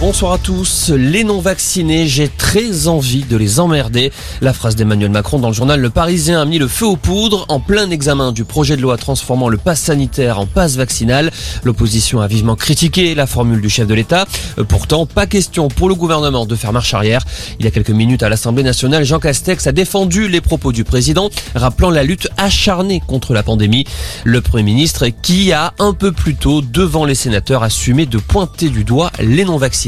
Bonsoir à tous. Les non-vaccinés, j'ai très envie de les emmerder. La phrase d'Emmanuel Macron dans le journal Le Parisien a mis le feu aux poudres en plein examen du projet de loi transformant le pass sanitaire en passe vaccinal. L'opposition a vivement critiqué la formule du chef de l'État. Pourtant, pas question pour le gouvernement de faire marche arrière. Il y a quelques minutes à l'Assemblée nationale, Jean Castex a défendu les propos du président, rappelant la lutte acharnée contre la pandémie. Le Premier ministre qui a un peu plus tôt, devant les sénateurs, assumé de pointer du doigt les non-vaccinés.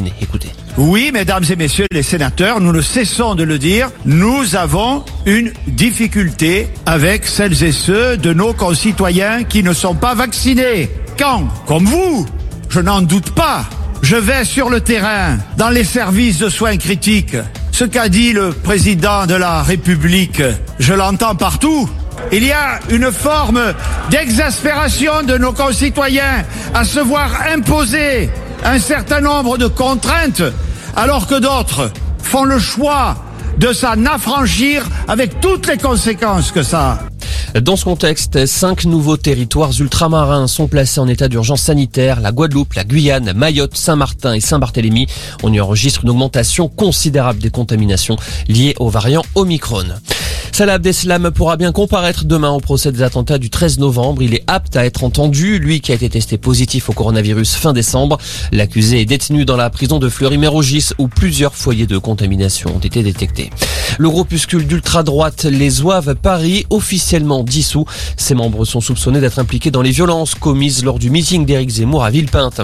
Oui, mesdames et messieurs les sénateurs, nous ne cessons de le dire, nous avons une difficulté avec celles et ceux de nos concitoyens qui ne sont pas vaccinés. Quand, comme vous, je n'en doute pas, je vais sur le terrain, dans les services de soins critiques, ce qu'a dit le président de la République, je l'entends partout. Il y a une forme d'exaspération de nos concitoyens à se voir imposer un certain nombre de contraintes, alors que d'autres font le choix de s'en affranchir avec toutes les conséquences que ça a. Dans ce contexte, cinq nouveaux territoires ultramarins sont placés en état d'urgence sanitaire. La Guadeloupe, la Guyane, Mayotte, Saint-Martin et Saint-Barthélemy. On y enregistre une augmentation considérable des contaminations liées au variant Omicron. Salah Abdeslam pourra bien comparaître demain au procès des attentats du 13 novembre. Il est apte à être entendu, lui qui a été testé positif au coronavirus fin décembre. L'accusé est détenu dans la prison de Fleury-Mérogis où plusieurs foyers de contamination ont été détectés. Le groupuscule d'ultra-droite Les Oeuvres Paris, officiellement dissous. Ses membres sont soupçonnés d'être impliqués dans les violences commises lors du meeting d'Éric Zemmour à Villepinte.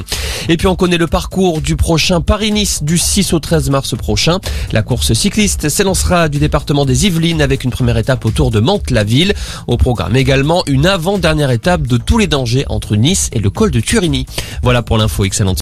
Et puis on connaît le parcours du prochain Paris-Nice du 6 au 13 mars prochain. La course cycliste s'élancera du département des Yvelines avec une première étape autour de Mantes-la-Ville. Au programme également une avant-dernière étape de tous les dangers entre Nice et le col de Turini. Voilà pour l'info excellente.